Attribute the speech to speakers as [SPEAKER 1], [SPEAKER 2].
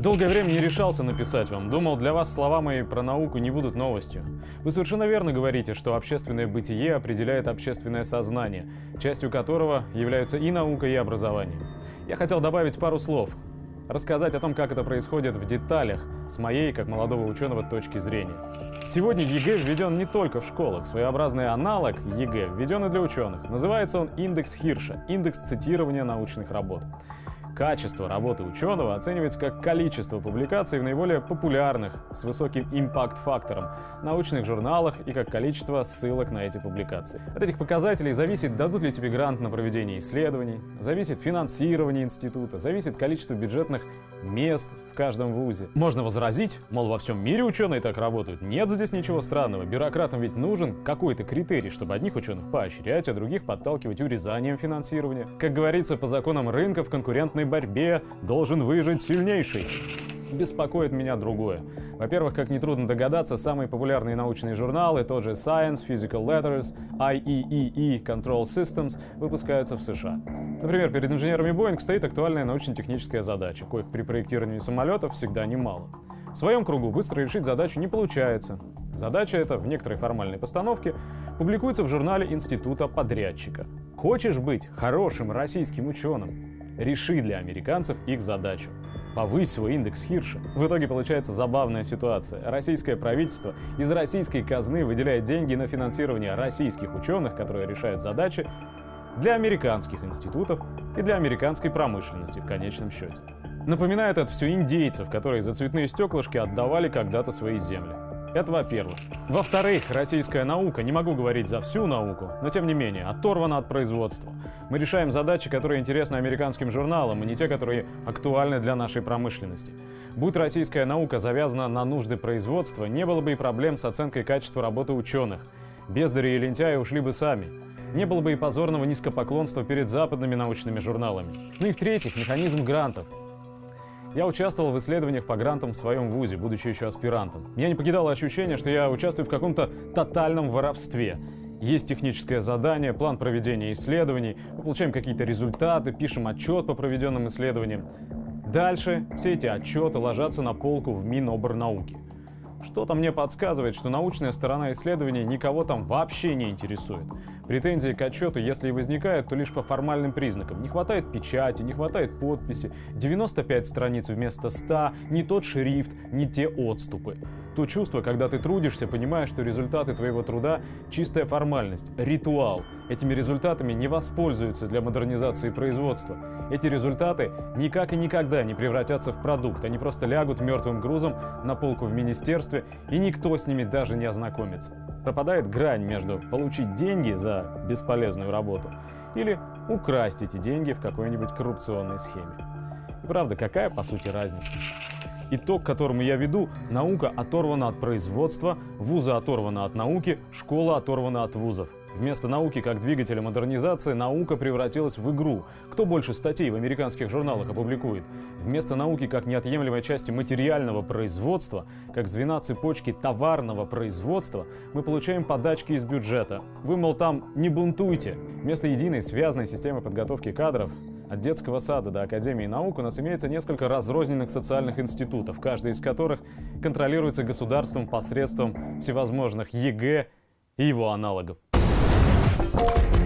[SPEAKER 1] Долгое время не решался написать вам. Думал, для вас слова мои про науку не будут новостью. Вы совершенно верно говорите, что общественное бытие определяет общественное сознание, частью которого являются и наука, и образование. Я хотел добавить пару слов. Рассказать о том, как это происходит в деталях, с моей, как молодого ученого, точки зрения. Сегодня ЕГЭ введен не только в школах. Своеобразный аналог ЕГЭ введен и для ученых. Называется он индекс Хирша, индекс цитирования научных работ. Качество работы ученого оценивается как количество публикаций в наиболее популярных, с высоким импакт-фактором, научных журналах и как количество ссылок на эти публикации. От этих показателей зависит, дадут ли тебе грант на проведение исследований, зависит финансирование института, зависит количество бюджетных мест в каждом вузе. Можно возразить, мол, во всем мире ученые так работают. Нет здесь ничего странного. Бюрократам ведь нужен какой-то критерий, чтобы одних ученых поощрять, а других подталкивать урезанием финансирования. Как говорится, по законам рынка в конкурентной борьбе должен выжить сильнейший беспокоит меня другое. Во-первых, как нетрудно догадаться, самые популярные научные журналы, тот же Science, Physical Letters, IEEE, Control Systems, выпускаются в США. Например, перед инженерами Boeing стоит актуальная научно-техническая задача, коих при проектировании самолетов всегда немало. В своем кругу быстро решить задачу не получается. Задача эта в некоторой формальной постановке публикуется в журнале Института подрядчика. Хочешь быть хорошим российским ученым? Реши для американцев их задачу повысь свой индекс Хирша. В итоге получается забавная ситуация. Российское правительство из российской казны выделяет деньги на финансирование российских ученых, которые решают задачи для американских институтов и для американской промышленности в конечном счете. Напоминает это все индейцев, которые за цветные стеклышки отдавали когда-то свои земли. Это во-первых. Во-вторых, российская наука, не могу говорить за всю науку, но тем не менее, оторвана от производства. Мы решаем задачи, которые интересны американским журналам, и не те, которые актуальны для нашей промышленности. Будь российская наука завязана на нужды производства, не было бы и проблем с оценкой качества работы ученых. Бездари и лентяи ушли бы сами. Не было бы и позорного низкопоклонства перед западными научными журналами. Ну и в-третьих, механизм грантов. Я участвовал в исследованиях по грантам в своем вузе, будучи еще аспирантом. Меня не покидало ощущение, что я участвую в каком-то тотальном воровстве. Есть техническое задание, план проведения исследований, мы получаем какие-то результаты, пишем отчет по проведенным исследованиям. Дальше все эти отчеты ложатся на полку в Миноборнауки. Что-то мне подсказывает, что научная сторона исследования никого там вообще не интересует. Претензии к отчету, если и возникают, то лишь по формальным признакам. Не хватает печати, не хватает подписи, 95 страниц вместо 100, не тот шрифт, не те отступы. То чувство, когда ты трудишься, понимаешь, что результаты твоего труда – чистая формальность, ритуал. Этими результатами не воспользуются для модернизации производства. Эти результаты никак и никогда не превратятся в продукт, они просто лягут мертвым грузом на полку в министерстве, и никто с ними даже не ознакомится. Пропадает грань между получить деньги за бесполезную работу или украсть эти деньги в какой-нибудь коррупционной схеме. И правда, какая по сути разница? Итог, к которому я веду, наука оторвана от производства, вузы оторваны от науки, школа оторвана от вузов. Вместо науки как двигателя модернизации наука превратилась в игру. Кто больше статей в американских журналах опубликует? Вместо науки как неотъемлемой части материального производства, как звена цепочки товарного производства, мы получаем подачки из бюджета. Вы, мол, там не бунтуйте. Вместо единой связанной системы подготовки кадров от детского сада до Академии наук у нас имеется несколько разрозненных социальных институтов, каждый из которых контролируется государством посредством всевозможных ЕГЭ и его аналогов. Thank you.